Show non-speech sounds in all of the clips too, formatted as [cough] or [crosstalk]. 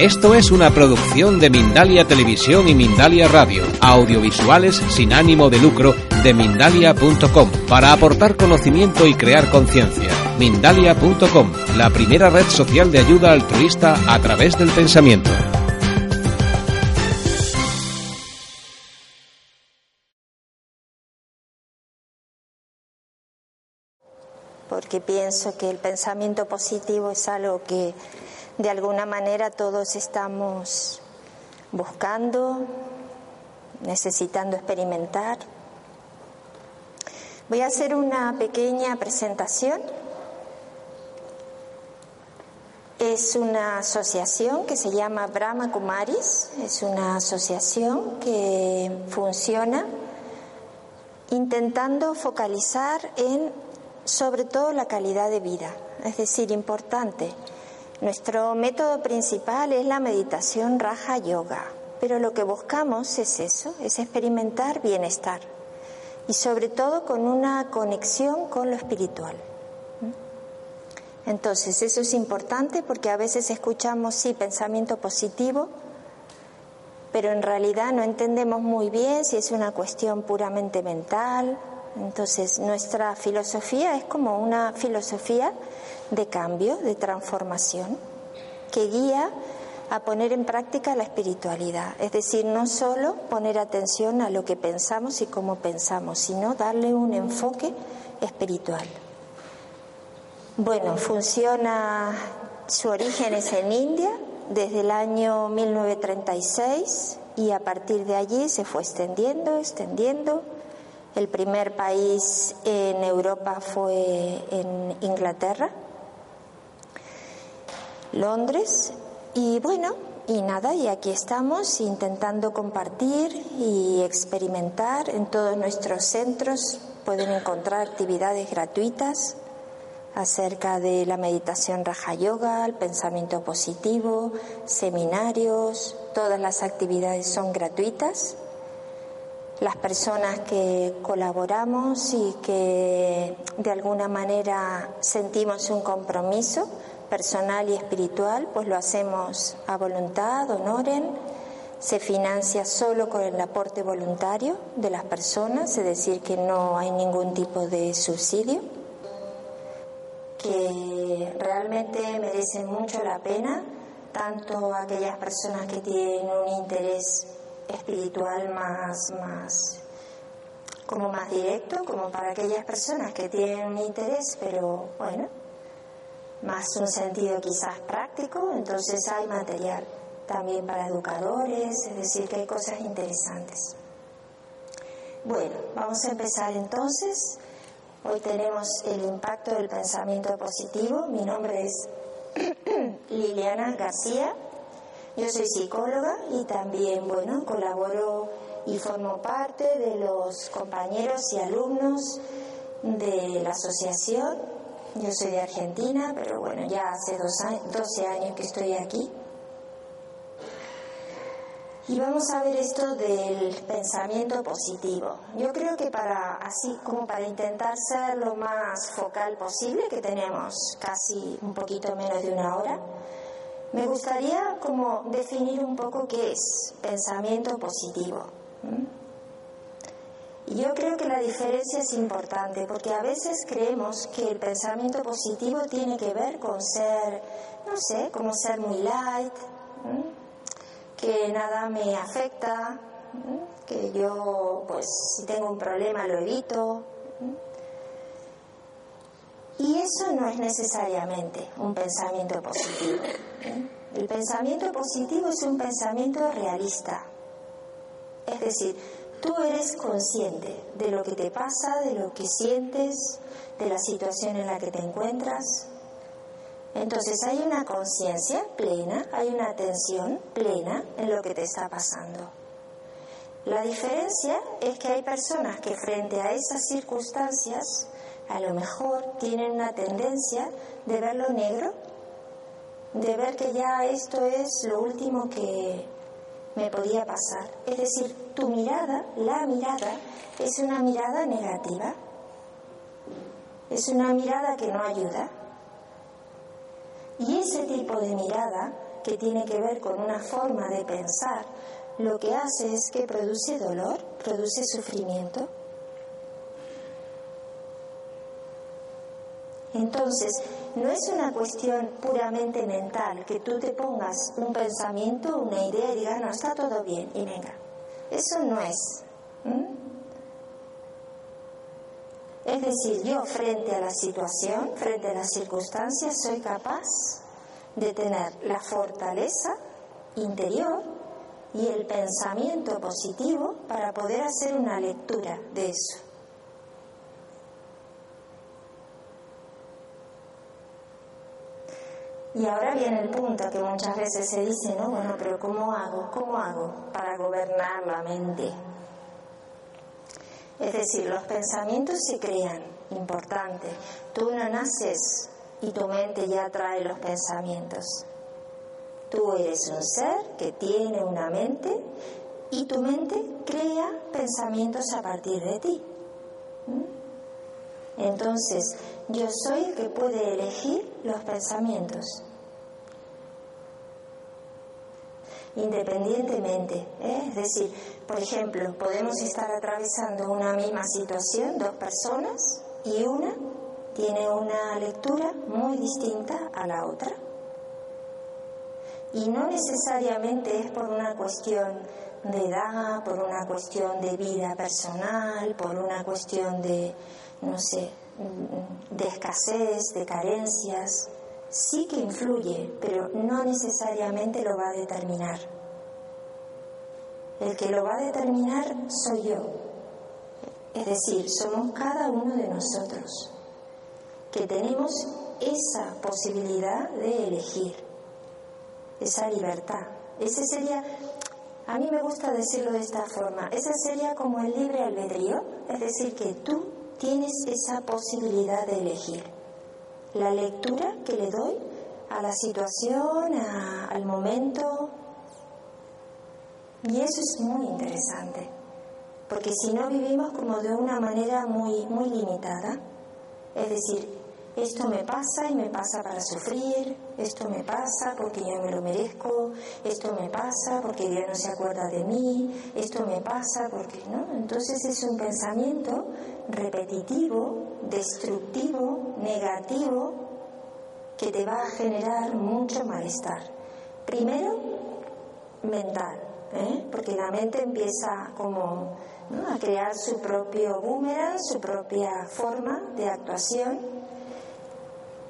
Esto es una producción de Mindalia Televisión y Mindalia Radio, audiovisuales sin ánimo de lucro de mindalia.com, para aportar conocimiento y crear conciencia. Mindalia.com, la primera red social de ayuda altruista a través del pensamiento. Porque pienso que el pensamiento positivo es algo que de alguna manera todos estamos buscando, necesitando experimentar. Voy a hacer una pequeña presentación. Es una asociación que se llama Brahma Kumaris, es una asociación que funciona intentando focalizar en sobre todo la calidad de vida, es decir, importante nuestro método principal es la meditación Raja Yoga, pero lo que buscamos es eso, es experimentar bienestar y sobre todo con una conexión con lo espiritual. Entonces, eso es importante porque a veces escuchamos, sí, pensamiento positivo, pero en realidad no entendemos muy bien si es una cuestión puramente mental. Entonces, nuestra filosofía es como una filosofía de cambio, de transformación, que guía a poner en práctica la espiritualidad. Es decir, no solo poner atención a lo que pensamos y cómo pensamos, sino darle un enfoque espiritual. Bueno, funciona, su origen es en India desde el año 1936 y a partir de allí se fue extendiendo, extendiendo. El primer país en Europa fue en Inglaterra Londres y bueno, y nada, y aquí estamos intentando compartir y experimentar en todos nuestros centros. Pueden encontrar actividades gratuitas acerca de la meditación Raja Yoga, el pensamiento positivo, seminarios, todas las actividades son gratuitas. Las personas que colaboramos y que de alguna manera sentimos un compromiso, personal y espiritual, pues lo hacemos a voluntad, honoren, se financia solo con el aporte voluntario de las personas, es decir, que no hay ningún tipo de subsidio, que realmente merecen mucho la pena, tanto aquellas personas que tienen un interés espiritual más, más como más directo, como para aquellas personas que tienen un interés, pero bueno, más un sentido quizás práctico, entonces hay material también para educadores, es decir, que hay cosas interesantes. Bueno, vamos a empezar entonces. Hoy tenemos el impacto del pensamiento positivo. Mi nombre es [clears throat] Liliana García. Yo soy psicóloga y también, bueno, colaboro y formo parte de los compañeros y alumnos de la asociación yo soy de Argentina, pero bueno, ya hace dos 12 años que estoy aquí. Y vamos a ver esto del pensamiento positivo. Yo creo que para, así como para intentar ser lo más focal posible, que tenemos casi un poquito menos de una hora, me gustaría como definir un poco qué es pensamiento positivo. Yo creo que la diferencia es importante porque a veces creemos que el pensamiento positivo tiene que ver con ser, no sé, como ser muy light, que nada me afecta, que yo, pues, si tengo un problema lo evito. Y eso no es necesariamente un pensamiento positivo. El pensamiento positivo es un pensamiento realista. Es decir, Tú eres consciente de lo que te pasa, de lo que sientes, de la situación en la que te encuentras. Entonces hay una conciencia plena, hay una atención plena en lo que te está pasando. La diferencia es que hay personas que frente a esas circunstancias a lo mejor tienen una tendencia de ver lo negro, de ver que ya esto es lo último que, me podía pasar. Es decir, tu mirada, la mirada, es una mirada negativa, es una mirada que no ayuda. Y ese tipo de mirada que tiene que ver con una forma de pensar, lo que hace es que produce dolor, produce sufrimiento. Entonces, no es una cuestión puramente mental, que tú te pongas un pensamiento, una idea y digas, no, está todo bien, y venga. Eso no es. Es decir, yo frente a la situación, frente a las circunstancias, soy capaz de tener la fortaleza interior y el pensamiento positivo para poder hacer una lectura de eso. Y ahora viene el punto que muchas veces se dice, ¿no? Bueno, pero ¿cómo hago? ¿Cómo hago para gobernar la mente? Es decir, los pensamientos se crean, importante. Tú no naces y tu mente ya trae los pensamientos. Tú eres un ser que tiene una mente y tu mente crea pensamientos a partir de ti. ¿Mm? Entonces, yo soy el que puede elegir los pensamientos. independientemente. ¿eh? Es decir, por ejemplo, podemos estar atravesando una misma situación, dos personas, y una tiene una lectura muy distinta a la otra. Y no necesariamente es por una cuestión de edad, por una cuestión de vida personal, por una cuestión de, no sé, de escasez, de carencias sí que influye, pero no necesariamente lo va a determinar. El que lo va a determinar soy yo. Es decir, somos cada uno de nosotros, que tenemos esa posibilidad de elegir, esa libertad. Ese sería, a mí me gusta decirlo de esta forma, ese sería como el libre albedrío, es decir, que tú tienes esa posibilidad de elegir la lectura que le doy a la situación, al momento. Y eso es muy interesante, porque si no vivimos como de una manera muy, muy limitada, es decir, esto me pasa y me pasa para sufrir, esto me pasa porque yo me lo merezco, esto me pasa porque Dios no se acuerda de mí, esto me pasa porque no. Entonces es un pensamiento repetitivo, destructivo, negativo, que te va a generar mucho malestar. Primero, mental, ¿eh? porque la mente empieza como a crear su propio boomerang, su propia forma de actuación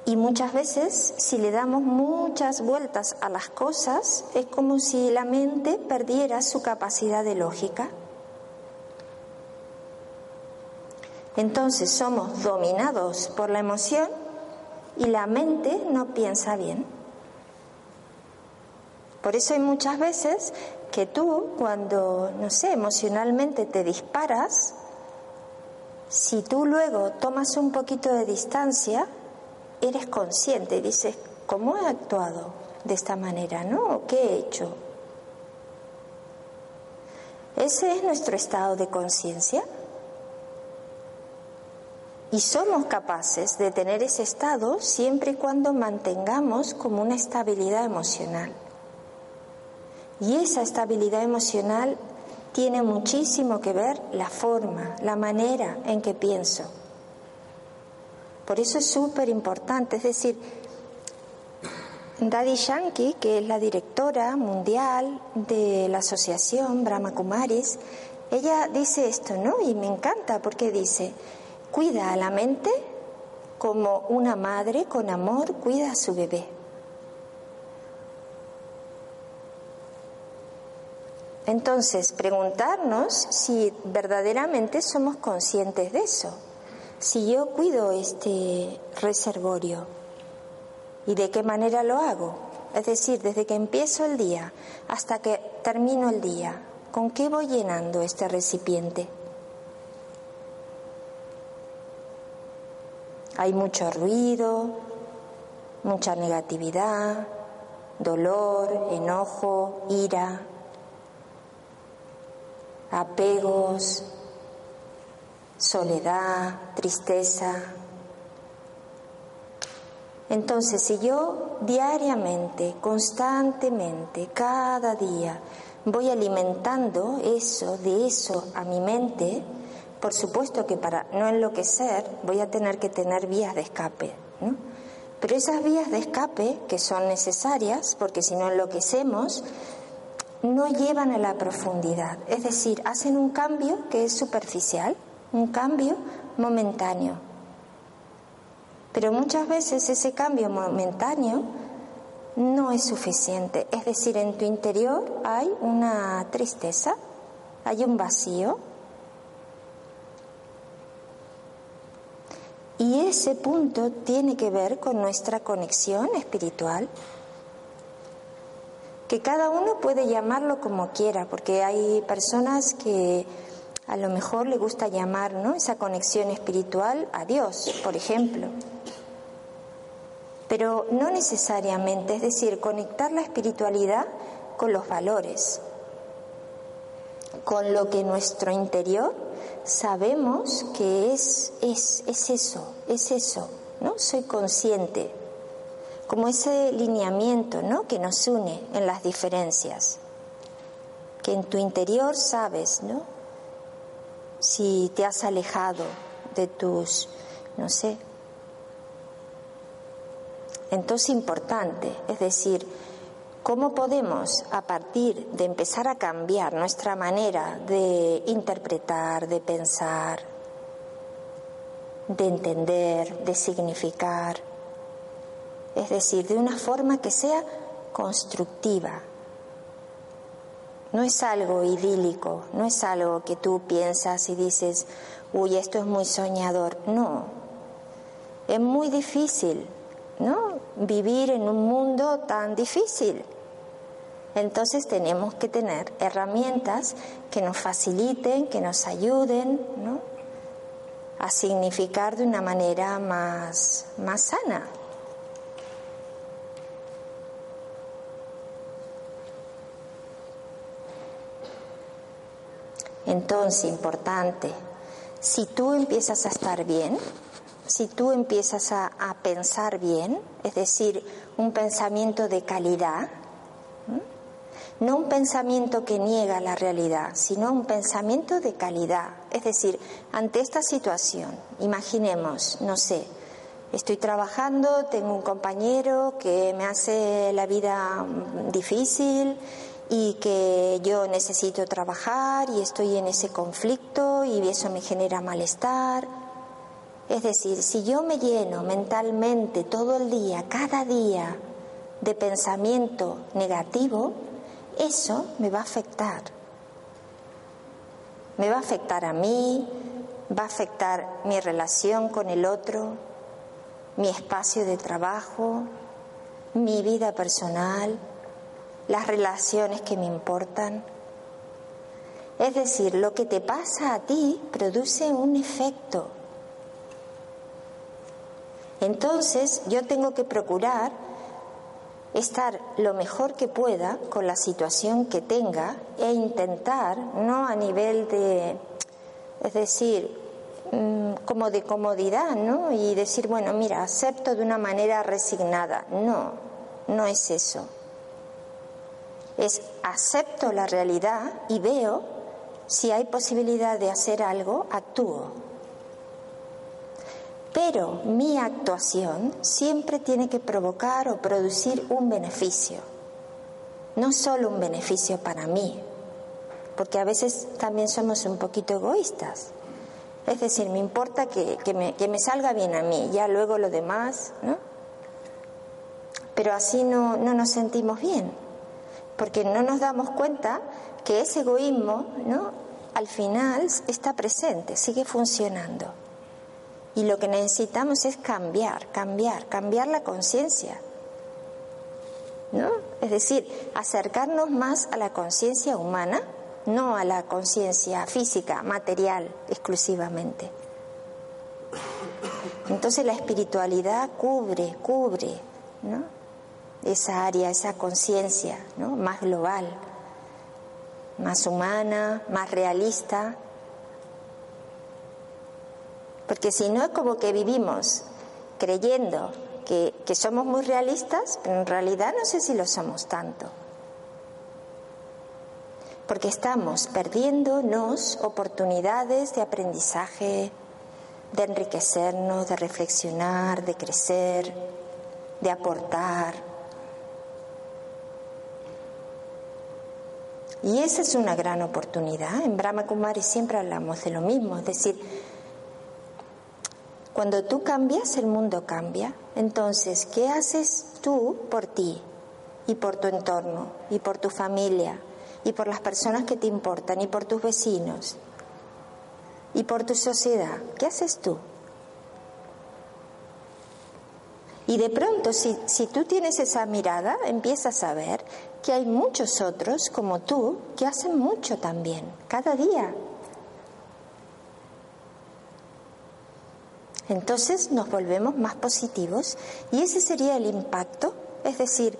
y muchas veces, si le damos muchas vueltas a las cosas, es como si la mente perdiera su capacidad de lógica. Entonces somos dominados por la emoción y la mente no piensa bien. Por eso hay muchas veces que tú, cuando, no sé, emocionalmente te disparas, si tú luego tomas un poquito de distancia, eres consciente y dices, ¿cómo he actuado de esta manera? ¿No? ¿Qué he hecho? Ese es nuestro estado de conciencia. Y somos capaces de tener ese estado siempre y cuando mantengamos como una estabilidad emocional. Y esa estabilidad emocional tiene muchísimo que ver la forma, la manera en que pienso. Por eso es súper importante, es decir, Daddy Yankee, que es la directora mundial de la asociación Brahma Kumaris, ella dice esto, ¿no? Y me encanta porque dice, cuida a la mente como una madre con amor cuida a su bebé. Entonces, preguntarnos si verdaderamente somos conscientes de eso si yo cuido este reservorio y de qué manera lo hago, es decir, desde que empiezo el día hasta que termino el día, ¿con qué voy llenando este recipiente? Hay mucho ruido, mucha negatividad, dolor, enojo, ira, apegos, soledad, tristeza. Entonces, si yo diariamente, constantemente, cada día, voy alimentando eso, de eso a mi mente, por supuesto que para no enloquecer voy a tener que tener vías de escape. Pero esas vías de escape, que son necesarias, porque si no enloquecemos, no llevan a la profundidad. Es decir, hacen un cambio que es superficial, un cambio momentáneo. Pero muchas veces ese cambio momentáneo no es suficiente. Es decir, en tu interior hay una tristeza, hay un vacío. Y ese punto tiene que ver con nuestra conexión espiritual, que cada uno puede llamarlo como quiera, porque hay personas que a lo mejor le gusta llamar ¿no? esa conexión espiritual a Dios, por ejemplo pero no necesariamente, es decir, conectar la espiritualidad con los valores, con lo que nuestro interior sabemos que es, es, es eso, es eso, ¿no? Soy consciente, como ese lineamiento, ¿no? Que nos une en las diferencias, que en tu interior sabes, ¿no? Si te has alejado de tus, no sé, entonces importante, es decir, ¿cómo podemos a partir de empezar a cambiar nuestra manera de interpretar, de pensar, de entender, de significar? Es decir, de una forma que sea constructiva. No es algo idílico, no es algo que tú piensas y dices, uy, esto es muy soñador. No, es muy difícil ¿no? Vivir en un mundo tan difícil. Entonces tenemos que tener herramientas que nos faciliten, que nos ayuden, ¿no? a significar de una manera más, más sana. Entonces, importante, si tú empiezas a estar bien, si tú empiezas a, pensar bien, es decir, un pensamiento de calidad, no un pensamiento que niega la realidad, sino un pensamiento de calidad. Es decir, ante esta situación, imaginemos, no sé, estoy trabajando, tengo un compañero que me hace la vida difícil y que yo necesito trabajar y estoy en ese conflicto y eso me genera malestar es decir, si yo me lleno mentalmente todo el día, cada día, de pensamiento negativo, eso me va a afectar. Me va a afectar a mí, va a afectar mi relación con el otro, mi espacio de trabajo, mi vida personal, las relaciones que me importan. Es decir, lo que te pasa a ti produce un efecto entonces yo tengo que procurar estar lo mejor que pueda con la situación que tenga e intentar, no a nivel de, es decir, mm, como de comodidad, ¿no? Y decir, bueno, mira, acepto de una manera resignada. No, no es eso. Es acepto la realidad y veo si hay posibilidad de hacer algo, actúo. Pero mi actuación siempre tiene que provocar o producir un beneficio, no solo un beneficio para mí, porque a veces también somos un poquito egoístas. Es decir, me importa que, me, que me salga bien a mí, ya luego lo demás, ¿no? Pero así no, no nos sentimos bien, porque no nos damos cuenta que ese egoísmo, ¿no? Al final está presente, sigue funcionando. Y lo que necesitamos es cambiar, cambiar, cambiar la conciencia. ¿No? Es decir, acercarnos más a la conciencia humana, no a la conciencia física, material exclusivamente. Entonces la espiritualidad cubre, cubre ¿no? Esa área, esa conciencia ¿no? más global, más humana, más realista, porque si no es como que vivimos creyendo que, que somos muy realistas, pero en realidad no sé si lo somos tanto. Porque estamos perdiéndonos oportunidades de aprendizaje, de enriquecernos, de reflexionar, de crecer, de aportar. Y esa es una gran oportunidad. En Brahma Kumari siempre hablamos de lo mismo, es decir, cuando tú cambias, el mundo cambia. Entonces, ¿qué haces tú por ti y por tu entorno y por tu familia y por las personas que te importan y por tus vecinos y por tu sociedad? ¿Qué haces tú? Y de pronto, si, si tú tienes esa mirada, empiezas a ver que hay muchos otros como tú que hacen mucho también, cada día. Entonces nos volvemos más positivos y ese sería el impacto, es decir,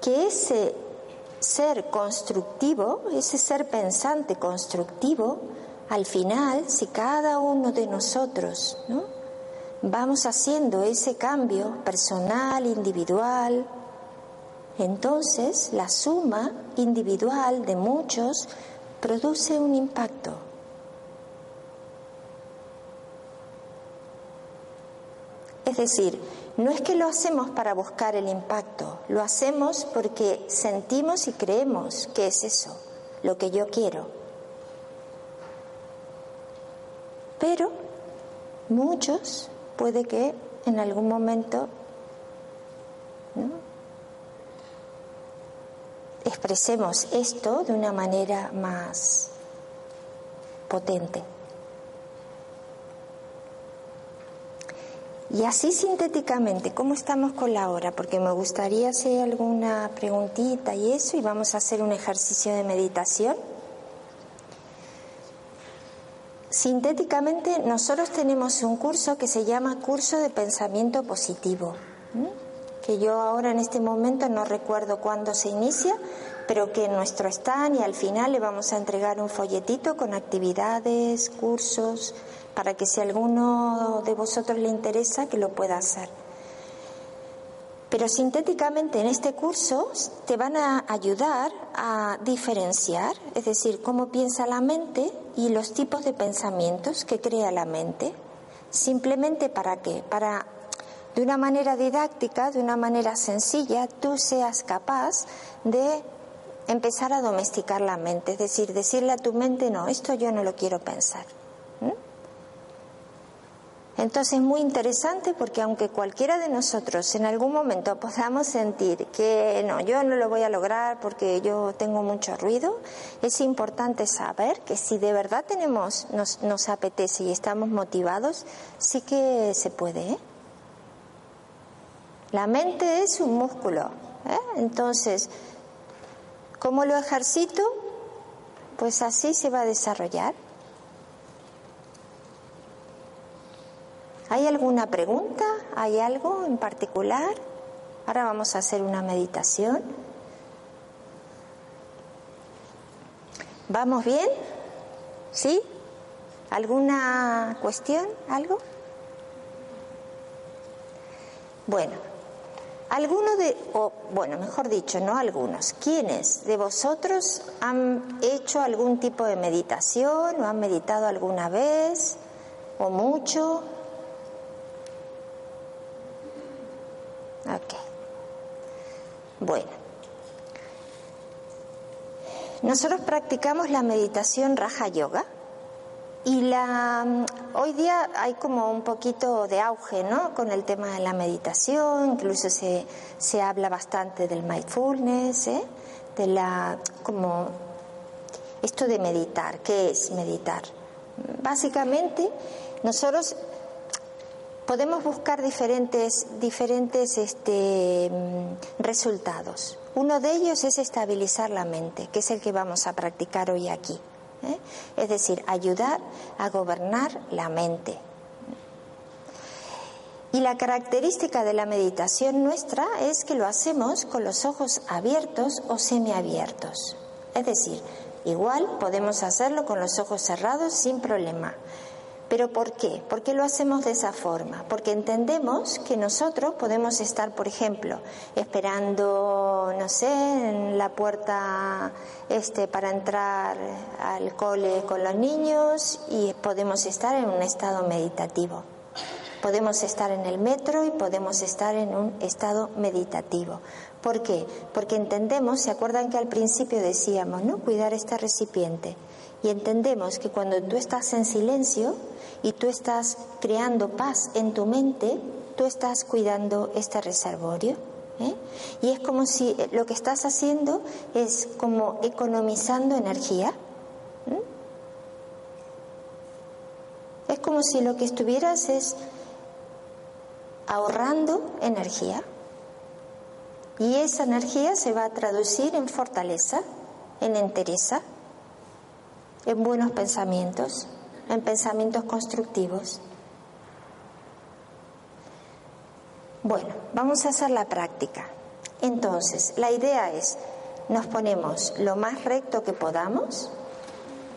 que ese ser constructivo, ese ser pensante constructivo, al final, si cada uno de nosotros ¿no? vamos haciendo ese cambio personal, individual, entonces la suma individual de muchos produce un impacto. Es decir, no es que lo hacemos para buscar el impacto, lo hacemos porque sentimos y creemos que es eso, lo que yo quiero. Pero muchos puede que en algún momento expresemos esto de una manera más potente. Y así sintéticamente, ¿cómo estamos con la hora? Porque me gustaría hacer alguna preguntita y eso, y vamos a hacer un ejercicio de meditación. Sintéticamente, nosotros tenemos un curso que se llama Curso de Pensamiento Positivo, que yo ahora en este momento no recuerdo cuándo se inicia, pero que en nuestro stand y al final le vamos a entregar un folletito con actividades, cursos, para que si alguno de vosotros le interesa, que lo pueda hacer. Pero sintéticamente en este curso te van a ayudar a diferenciar, es decir, cómo piensa la mente y los tipos de pensamientos que crea la mente. Simplemente para qué? Para, de una manera didáctica, de una manera sencilla, tú seas capaz de empezar a domesticar la mente, es decir, decirle a tu mente, no, esto yo no lo quiero pensar. Entonces es muy interesante porque aunque cualquiera de nosotros en algún momento podamos sentir que no, yo no lo voy a lograr porque yo tengo mucho ruido, es importante saber que si de verdad tenemos, nos, nos apetece y estamos motivados, sí que se puede. ¿eh? La mente es un músculo. ¿eh? Entonces, ¿cómo lo ejercito? Pues así se va a desarrollar. ¿Hay alguna pregunta? ¿Hay algo en particular? Ahora vamos a hacer una meditación. ¿Vamos bien? ¿Sí? ¿Alguna cuestión? ¿Algo? Bueno, algunos de, o bueno, mejor dicho, no algunos, ¿quiénes de vosotros han hecho algún tipo de meditación o han meditado alguna vez o mucho? Ok. Bueno. Nosotros practicamos la meditación Raja Yoga y la hoy día hay como un poquito de auge, ¿no? Con el tema de la meditación, incluso se, se habla bastante del mindfulness, ¿eh? de la como esto de meditar, ¿qué es meditar? Básicamente, nosotros podemos buscar diferentes, diferentes este, mm, resultados. Uno de ellos es estabilizar la mente, que es el que vamos a practicar hoy aquí. ¿Eh? Es decir, ayudar a gobernar la mente. Y la característica de la meditación nuestra es que lo hacemos con los ojos abiertos o semiabiertos. Es decir, igual podemos hacerlo con los ojos cerrados sin problema ¿Pero por qué? ¿Por qué lo hacemos de esa forma? Porque entendemos que nosotros podemos estar, por ejemplo, esperando, no sé, en la puerta este para entrar al cole con los niños y podemos estar en un estado meditativo. Podemos estar en el metro y podemos estar en un estado meditativo. ¿Por qué? Porque entendemos, ¿se acuerdan que al principio decíamos, ¿no? Cuidar este recipiente. Y entendemos que cuando tú estás en silencio y tú estás creando paz en tu mente, tú estás cuidando este reservorio. ¿Eh? Y es como si lo que estás haciendo es como economizando energía. Es como si lo que estuvieras es ahorrando energía. Y esa energía se va a traducir en fortaleza, en entereza, en buenos pensamientos, en pensamientos constructivos. Bueno, vamos a hacer la práctica. Entonces, la idea es, nos ponemos lo más recto que podamos,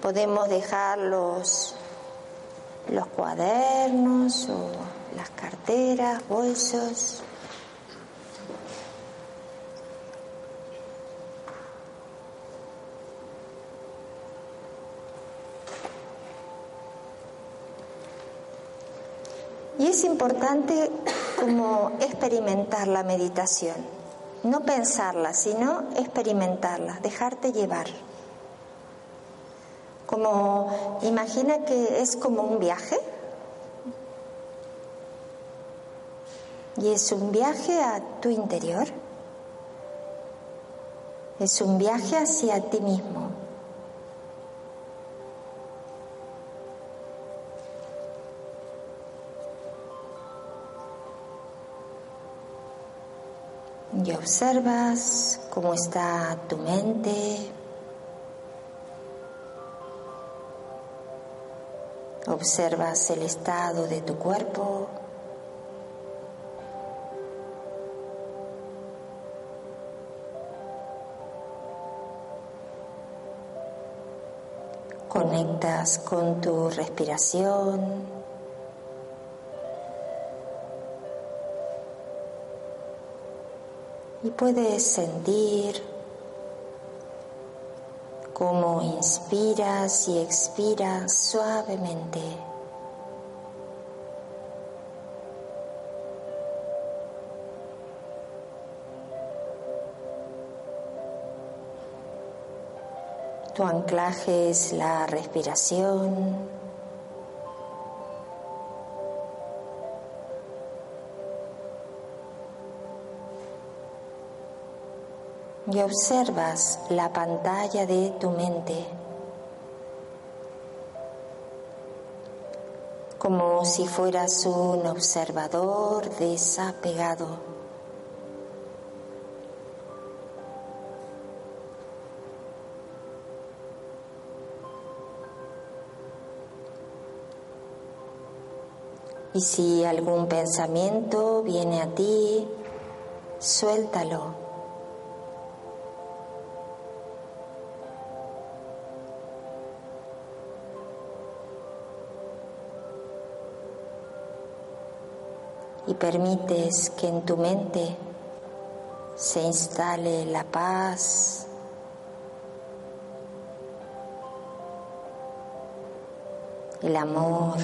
podemos dejar los, los cuadernos o las carteras, bolsos. Y es importante como experimentar la meditación, no pensarla, sino experimentarla, dejarte llevar. Como imagina que es como un viaje, Y es un viaje a tu interior. Es un viaje hacia ti mismo. Observas cómo está tu mente. Observas el estado de tu cuerpo. Conectas con tu respiración. Y puedes sentir cómo inspiras y expiras suavemente. Tu anclaje es la respiración. Y observas la pantalla de tu mente como si fueras un observador desapegado. Y si algún pensamiento viene a ti, suéltalo. Y permites que en tu mente se instale la paz, el amor.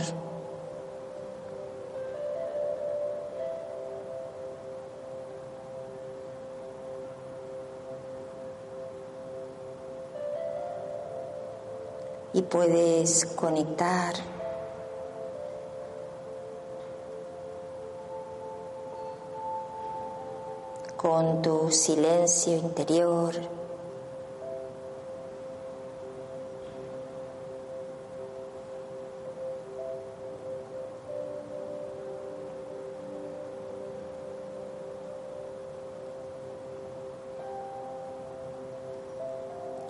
y puedes conectar con tu silencio interior.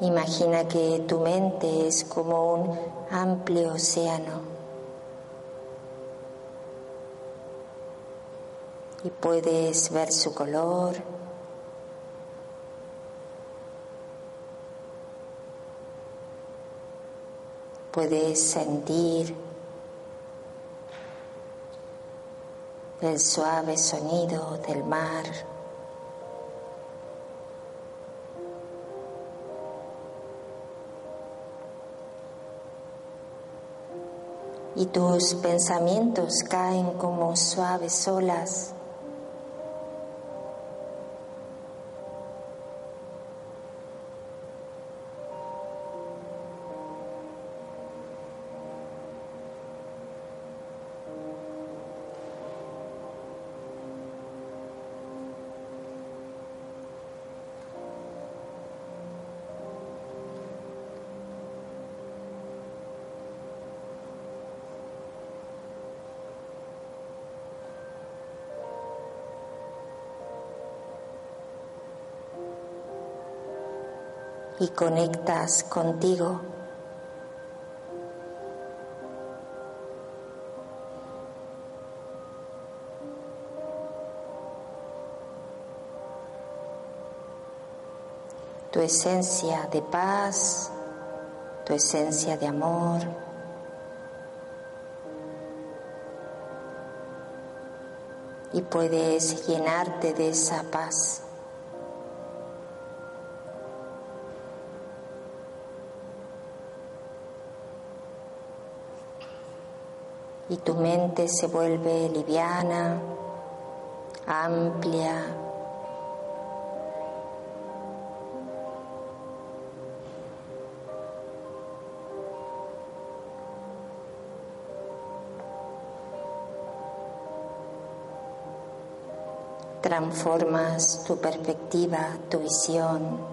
Imagina que tu mente es como un amplio océano y puedes ver su color. Puedes sentir el suave sonido del mar. Y tus pensamientos caen como suaves olas y conectas contigo. Tu esencia de paz, tu esencia de amor. Y puedes llenarte de esa paz. Y tu mente se vuelve liviana, amplia. Transformas tu perspectiva, tu visión.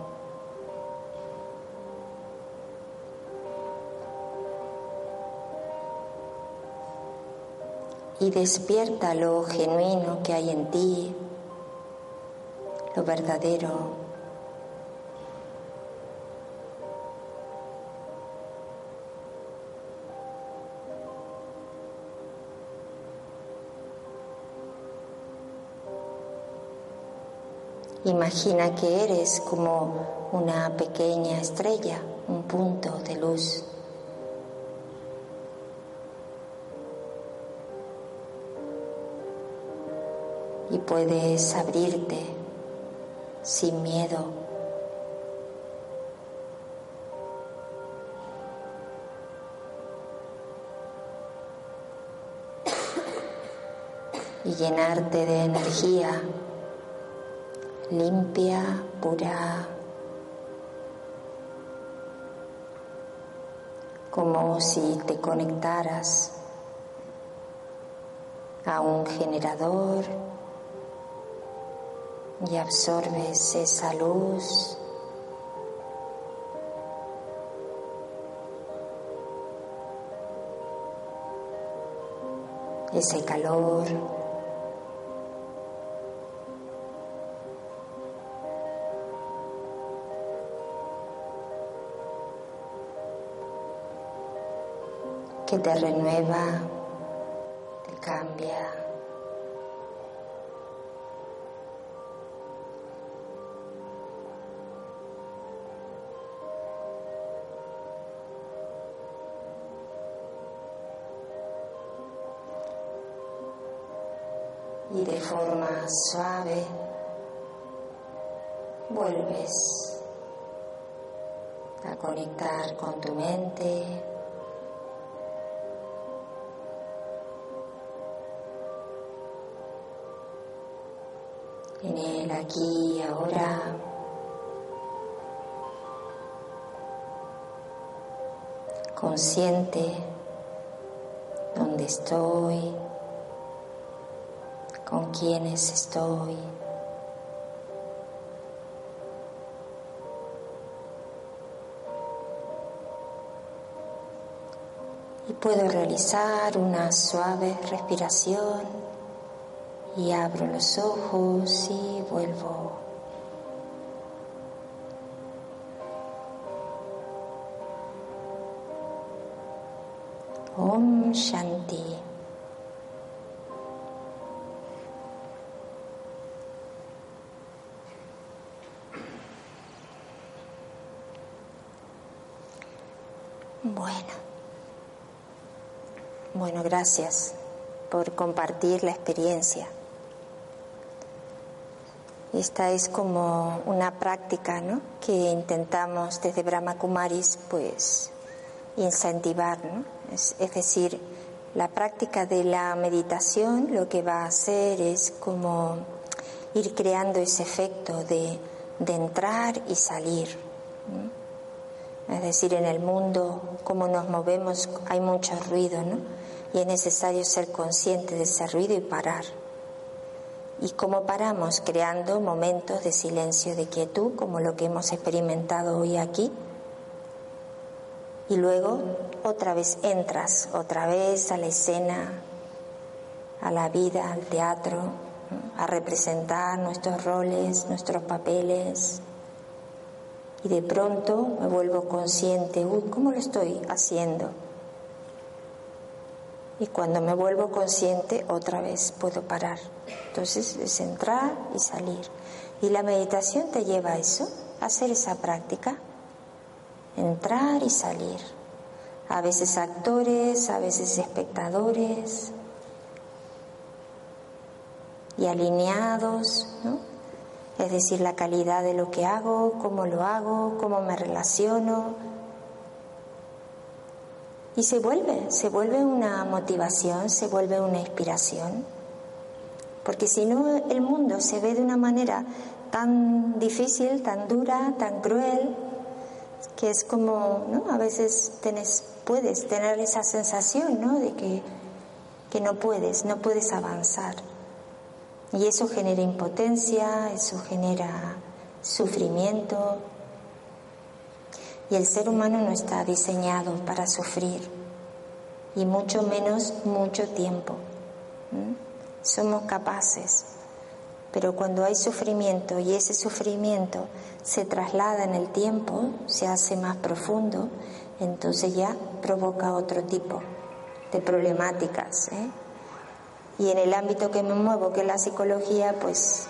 Y despierta lo genuino que hay en ti, lo verdadero. Imagina que eres como una pequeña estrella, un punto de luz. Y puedes abrirte sin miedo. Y llenarte de energía limpia, pura, como si te conectaras a un generador y absorbes esa luz. ese calor. que te renueva, te cambia. De forma suave vuelves a conectar con tu mente. En el aquí ahora. Consciente donde estoy con quienes estoy. Y puedo realizar una suave respiración y abro los ojos y vuelvo. Om Shanti. Bueno. Bueno, gracias. por compartir la experiencia. Esta es como una práctica ¿no? que intentamos desde Brahma Kumaris pues incentivar, ¿no? es, decir, la práctica de la meditación lo que va a hacer es como ir creando ese efecto de, de entrar y salir. Es decir, en el mundo, como nos movemos, hay mucho ruido, ¿no? Y es necesario ser consciente de ese ruido y parar. ¿Y cómo paramos? Creando momentos de silencio, de quietud, como lo que hemos experimentado hoy aquí. Y luego otra vez entras, otra vez a la escena, a la vida, al teatro, a representar nuestros roles, nuestros papeles. Y de pronto me vuelvo consciente, uy, ¿cómo lo estoy haciendo? Y cuando me vuelvo consciente, otra vez puedo parar. Entonces es entrar y salir. Y la meditación te lleva a eso, a hacer esa práctica. Entrar y salir. A veces actores, a veces espectadores. Y alineados, ¿no? Es decir, la calidad de lo que hago, cómo lo hago, cómo me relaciono, y se vuelve, se vuelve una motivación, se vuelve una inspiración. Porque si no, el mundo se ve de una manera tan difícil, tan dura, tan cruel, que es como, ¿no? A veces puedes tener esa sensación, ¿no? De que, que no puedes, no puedes avanzar. Y eso genera impotencia, eso genera sufrimiento, y el ser humano no está diseñado para sufrir, y mucho menos mucho tiempo. Somos capaces, pero cuando hay sufrimiento y ese sufrimiento se traslada en el tiempo, se hace más profundo, entonces ya provoca otro tipo de problemáticas. ¿eh? Y en el ámbito que me muevo, que es la psicología, pues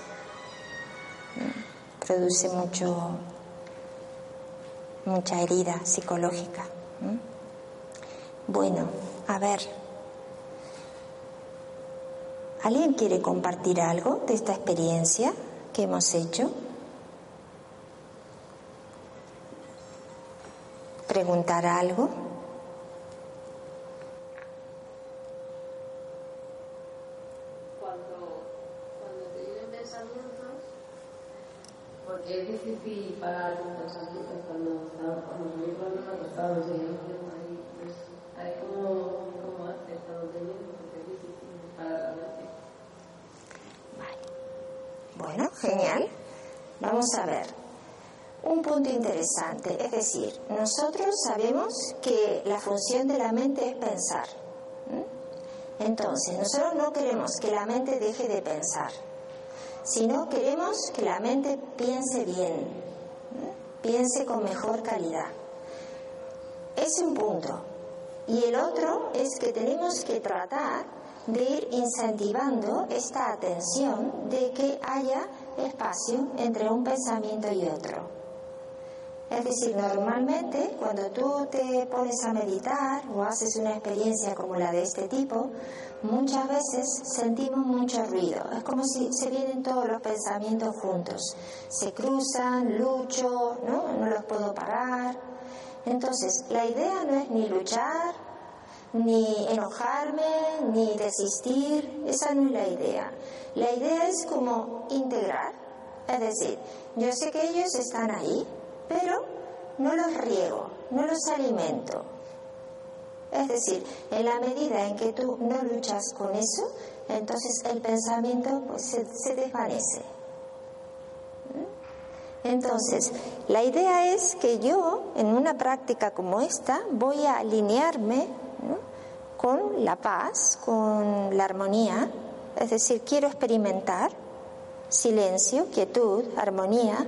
produce mucho mucha herida psicológica. Bueno, a ver, ¿alguien quiere compartir algo de esta experiencia que hemos hecho? ¿Preguntar algo? Cuando, cuando te vienen pensamientos, porque es difícil parar con pensamientos cuando, cuando mi problema ha costado seguir ahí, pues hay como, como hace estado teniendo, porque es difícil parar la mente. Bueno, genial. Vamos a ver. Un punto interesante, es decir, nosotros sabemos que la función de la mente es pensar. Entonces, nosotros no queremos que la mente deje de pensar, sino queremos que la mente piense bien, piense con mejor calidad. Es un punto. Y el otro es que tenemos que tratar de ir incentivando esta atención de que haya espacio entre un pensamiento y otro. Es decir, normalmente cuando tú te pones a meditar o haces una experiencia como la de este tipo, muchas veces sentimos mucho ruido. Es como si se vienen todos los pensamientos juntos. Se cruzan, lucho, ¿no? No los puedo parar. Entonces, la idea no es ni luchar, ni enojarme, ni desistir. Esa no es la idea. La idea es como integrar. Es decir, yo sé que ellos están ahí, pero no los riego, no los alimento. Es decir, en la medida en que tú no luchas con eso, entonces el pensamiento pues, se, desvanece. Entonces, la idea es que yo, en una práctica como esta, voy a alinearme con la paz, con la armonía, es decir, quiero experimentar silencio, quietud, armonía,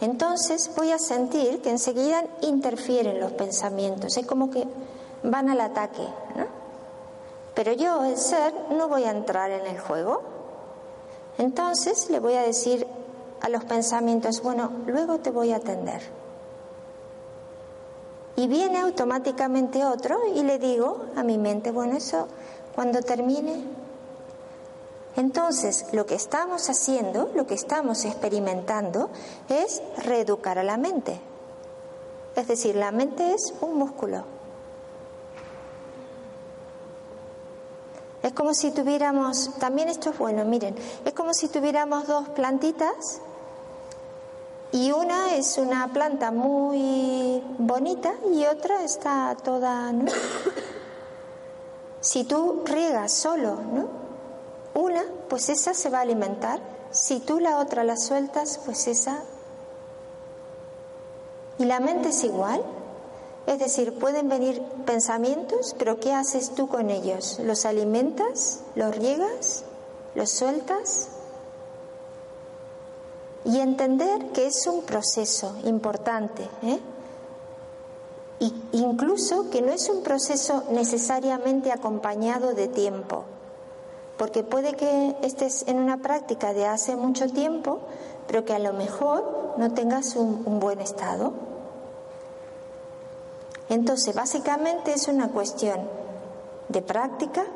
entonces voy a sentir que enseguida interfieren los pensamientos, es como que van al ataque, ¿no? Pero yo, el ser, no voy a entrar en el juego. Entonces le voy a decir a los pensamientos, bueno, luego te voy a atender. Y viene automáticamente otro y le digo a mi mente, bueno, eso cuando termine Entonces, lo que estamos haciendo, lo que estamos experimentando, es reeducar a la mente. Es decir, la mente es un músculo. Es como si tuviéramos, también esto es bueno, miren, es como si tuviéramos dos plantitas y una es una planta muy bonita y otra está toda, ¿no? Si tú riegas solo, ¿no? Una, pues esa se va a alimentar. Si tú la otra la sueltas, pues esa... Y la mente es igual. Es decir, pueden venir pensamientos, pero ¿qué haces tú con ellos? ¿Los alimentas? ¿Los riegas? ¿Los sueltas? Y entender que es un proceso importante, ¿eh? incluso que no es un proceso necesariamente acompañado de tiempo, porque puede que estés en una práctica de hace mucho tiempo, pero que a lo mejor no tengas un buen estado. Entonces, básicamente es una cuestión de práctica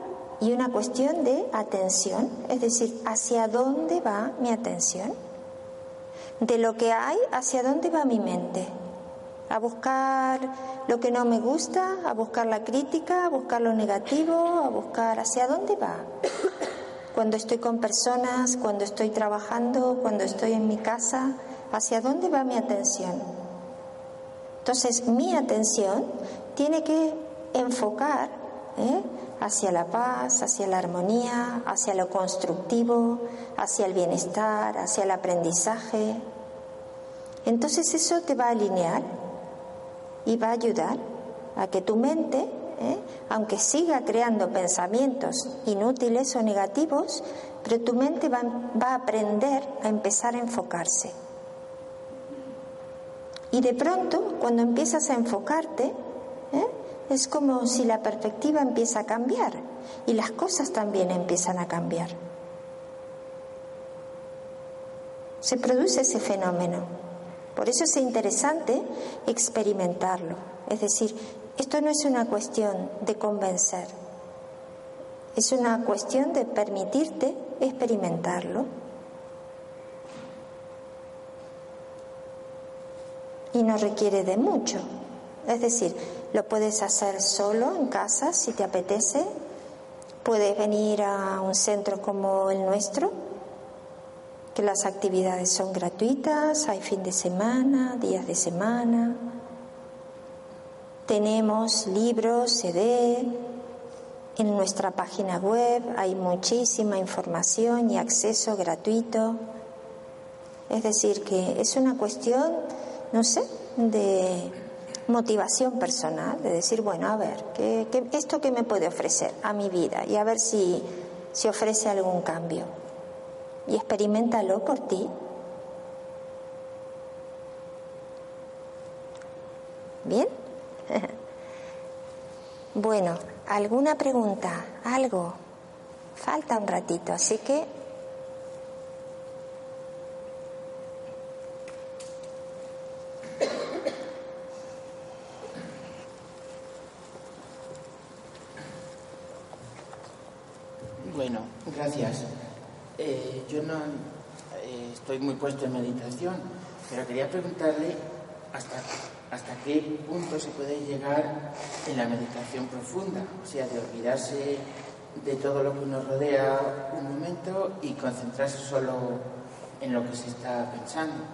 y una cuestión de atención, es decir, hacia dónde va mi atención. De lo que hay, hacia dónde va mi mente. A buscar lo que no me gusta, a buscar la crítica, a buscar lo negativo, a buscar hacia dónde va. Cuando estoy con personas, cuando estoy trabajando, cuando estoy en mi casa, hacia dónde va mi atención. Entonces, mi atención tiene que enfocar ¿eh? hacia la paz, hacia la armonía, hacia lo constructivo, hacia el bienestar, hacia el aprendizaje. Entonces eso te va a alinear y va a ayudar a que tu mente, ¿eh? aunque siga creando pensamientos inútiles o negativos, pero tu mente va a aprender a empezar a enfocarse. Y de pronto, cuando empiezas a enfocarte, ¿eh? es como si la perspectiva empieza a cambiar y las cosas también empiezan a cambiar. Se produce ese fenómeno. Por eso es interesante experimentarlo. Es decir, esto no es una cuestión de convencer, es una cuestión de permitirte experimentarlo. y no requiere de mucho. Es decir, lo puedes hacer solo en casa si te apetece. Puedes venir a un centro como el nuestro, que las actividades son gratuitas, hay fin de semana, días de semana. Tenemos libros, CD, en nuestra página web hay muchísima información y acceso gratuito. Es decir, que es una cuestión no sé, de motivación personal, de decir, bueno, a ver, ¿qué, esto qué me puede ofrecer a mi vida? Y a ver si, si ofrece algún cambio. Y experimentalo por ti. ¿Bien? [laughs] bueno, ¿alguna pregunta? ¿Algo? Falta un ratito, así que Bueno, gracias. Eh, yo no eh, estoy muy puesto en meditación, pero quería preguntarle hasta, hasta qué punto se puede llegar en la meditación profunda, o sea, de olvidarse de todo lo que nos rodea un momento y concentrarse solo en lo que se está pensando.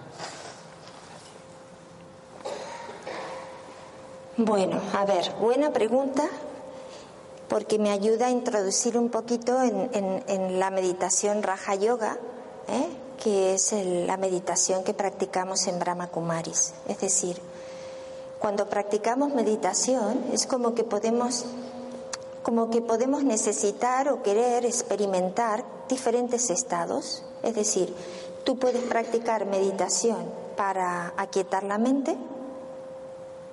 Bueno, a ver, buena pregunta porque me ayuda a introducir un poquito en, la meditación Raja Yoga, ¿eh? que es la meditación que practicamos en Brahma Kumaris. Es decir, cuando practicamos meditación es como que podemos como que podemos necesitar o querer experimentar diferentes estados. Es decir, tú puedes practicar meditación para aquietar la mente,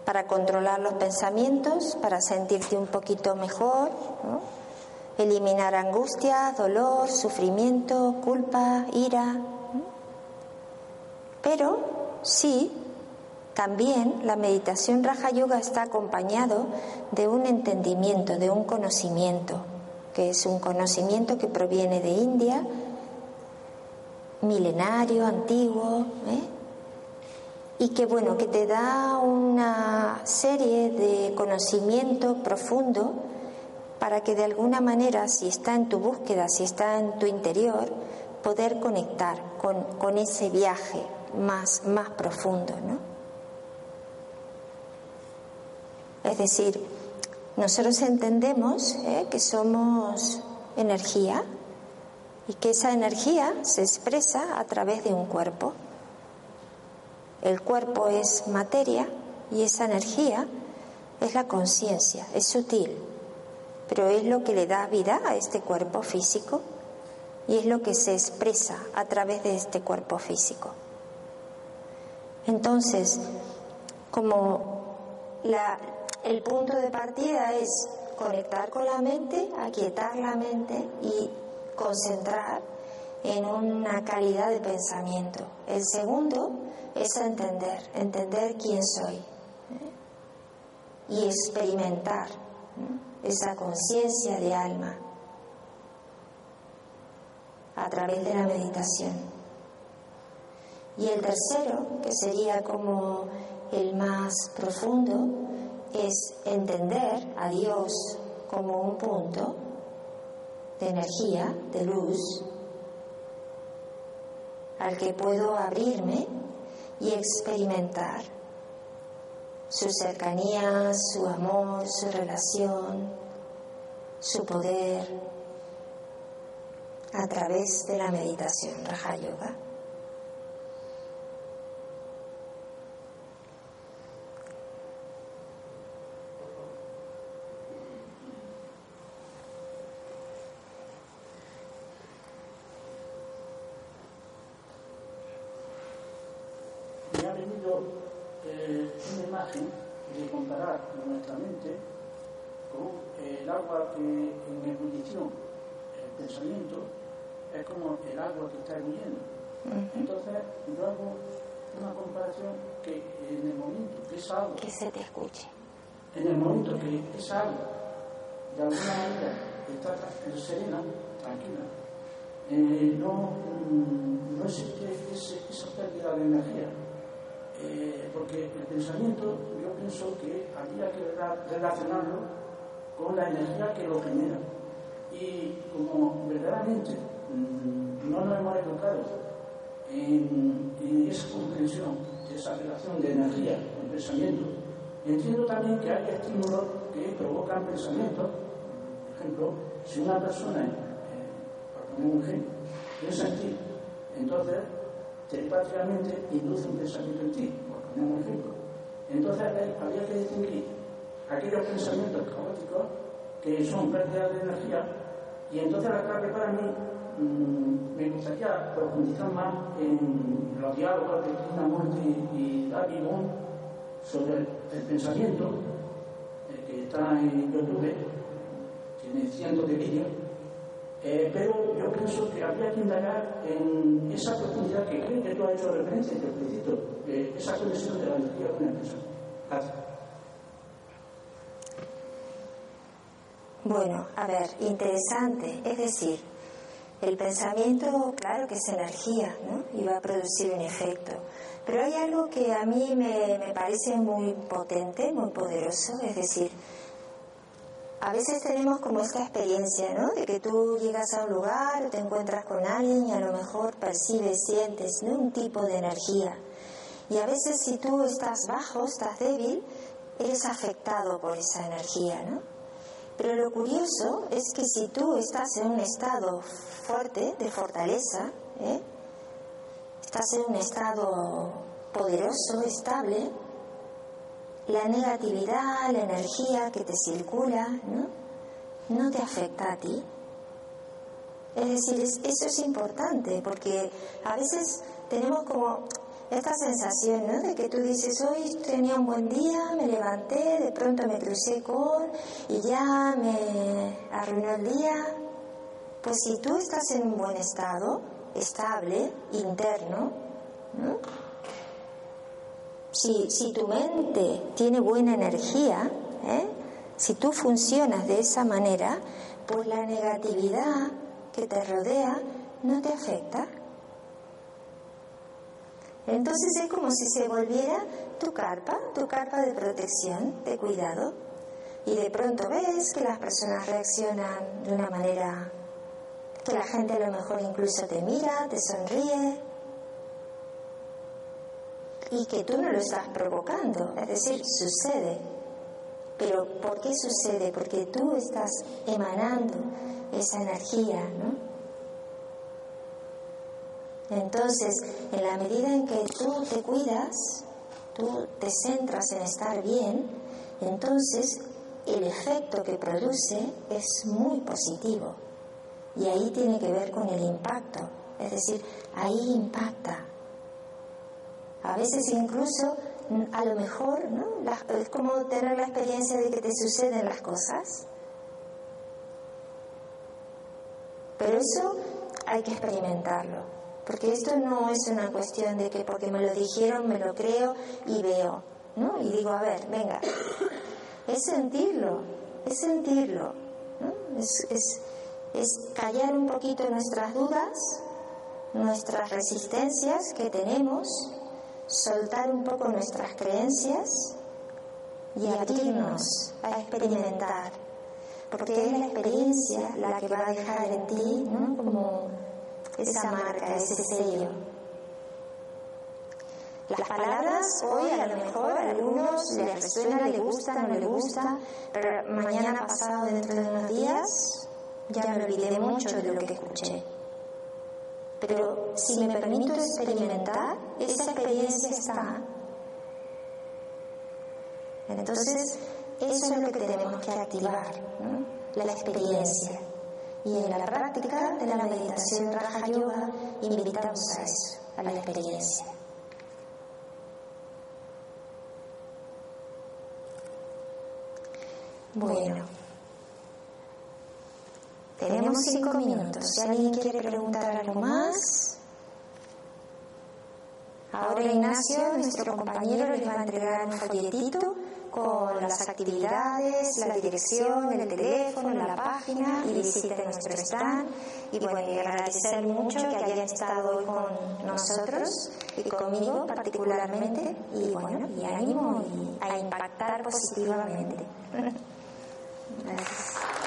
para controlar los pensamientos, para sentirte un poquito mejor, eliminar angustia, dolor, sufrimiento, culpa, ira. Pero sí, también la meditación Raja Yoga está acompañado de un entendimiento, de un conocimiento, que es un conocimiento que proviene de India, milenario, antiguo, ¿eh? Y que bueno, que te da una serie de conocimiento profundo para que de alguna manera, si está en tu búsqueda, si está en tu interior, poder conectar con, con ese viaje más, más profundo, ¿no? Es decir, nosotros entendemos ¿eh? que somos energía y que esa energía se expresa a través de un cuerpo. El cuerpo es materia y esa energía es la conciencia, es sutil, pero es lo que le da vida a este cuerpo físico y es lo que se expresa a través de este cuerpo físico. Entonces, como el punto de partida es conectar con la mente, aquietar la mente y concentrar en una calidad de pensamiento. El segundo es entender, entender quién soy ¿eh? y experimentar esa conciencia de alma a través de la meditación. Y el tercero, que sería como el más profundo, es entender a Dios como un punto de energía, de luz, al que puedo abrirme y experimentar su cercanía, su amor, su relación, su poder a través de la meditación Raja Yoga. Eh, una imagen de comparar nuestra mente con el agua que en ebullición, el pensamiento, es como el agua que está hirviendo. Entonces, yo hago que en el momento que esa agua. Que se te escuche. En el momento que esa agua, de alguna manera, está serena, tranquila, eh, no, mm, no existe esa pérdida de energía eh, porque el pensamiento yo pienso que habría que relacionarlo con la energía que lo genera. Y como verdaderamente mm, no nos hemos educado en, esa comprensión, esa relación de energía con pensamiento, entiendo también que hay estímulos que provocan pensamientos. Por ejemplo, si una persona, eh, por poner un ejemplo, piensa en ti, entonces telepáticamente induce un pensamiento en ti, por poner un ejemplo. Entonces habría que distinguir aquellos pensamientos caóticos que son pérdidas de energía y entonces la clave para mí me gustaría profundizar más en los diálogos de Krishnamurti y David Bond sobre el, pensamiento eh, que está en YouTube, tiene cientos de vídeos eh, pero yo pienso que habría que indagar en esa profundidad que creo que tú has hecho referencia y te felicito, eh, esa conexión de la energía con la persona. Gracias. Bueno, a ver, interesante. Es decir, el pensamiento, claro que es energía, ¿no? Y va a producir un efecto. Pero hay algo que a mí me, me parece muy potente, muy poderoso, es decir, a veces tenemos como esta experiencia, ¿no? De que tú llegas a un lugar te encuentras con alguien y a lo mejor percibes, sientes un tipo de energía. Y a veces si tú estás bajo, estás débil, eres afectado por esa energía, ¿no? Pero lo curioso es que si tú estás en un estado fuerte, de fortaleza, ¿eh? estás en un estado poderoso, estable, la negatividad, la energía que te circula, ¿no? No te afecta a ti. Es decir, eso es importante porque a veces tenemos como esta sensación, ¿no? De que tú dices, hoy tenía un buen día, me levanté, de pronto me crucé con y ya me arruinó el día. Pues si tú estás en un buen estado, estable, interno, ¿no? Si, si tu mente tiene buena energía, ¿eh? Si tú funcionas de esa manera, pues la negatividad que te rodea no te afecta. Entonces es como si se volviera tu carpa, tu carpa de protección, de cuidado. Y de pronto ves que las personas reaccionan de una manera que la gente a lo mejor incluso te mira, te sonríe y que tú no lo estás provocando, es decir, sucede. Pero ¿por qué sucede? Porque tú estás emanando esa energía, ¿no? Entonces, en la medida en que tú te cuidas, tú te centras en estar bien, entonces el efecto que produce es muy positivo. Y ahí tiene que ver con el impacto. Es decir, ahí impacta. A veces incluso, a lo mejor, es como tener la experiencia de que te suceden las cosas. Pero eso hay que experimentarlo. Porque esto no es una cuestión de que porque me lo dijeron me lo creo y veo, ¿no? Y digo, a ver, venga, es sentirlo, es sentirlo, es, es, es callar un poquito nuestras dudas, nuestras resistencias que tenemos, soltar un poco nuestras creencias y abrirnos a experimentar, porque es la experiencia la que va a dejar en ti, ¿no? Como esa marca, ese sello. Las palabras hoy a lo mejor a algunos les resuena, les gusta, no les gusta, pero mañana pasado, dentro de unos días, ya me olvidé mucho de lo que escuché. Pero si me permito experimentar, esa experiencia está. Entonces, eso es lo que tenemos que activar, la experiencia. Y en la práctica de la meditación Raja Yoga invitamos a eso, a la experiencia. Bueno, tenemos cinco minutos. Si alguien quiere preguntar algo más. Ahora Ignacio, nuestro compañero, les va a entregar un folletito con las actividades, la dirección, el teléfono, la página y visiten nuestro stand. Y bueno, y agradecer mucho que hayan estado hoy con nosotros y conmigo particularmente. Y bueno, y ánimo a impactar positivamente. [laughs] Gracias.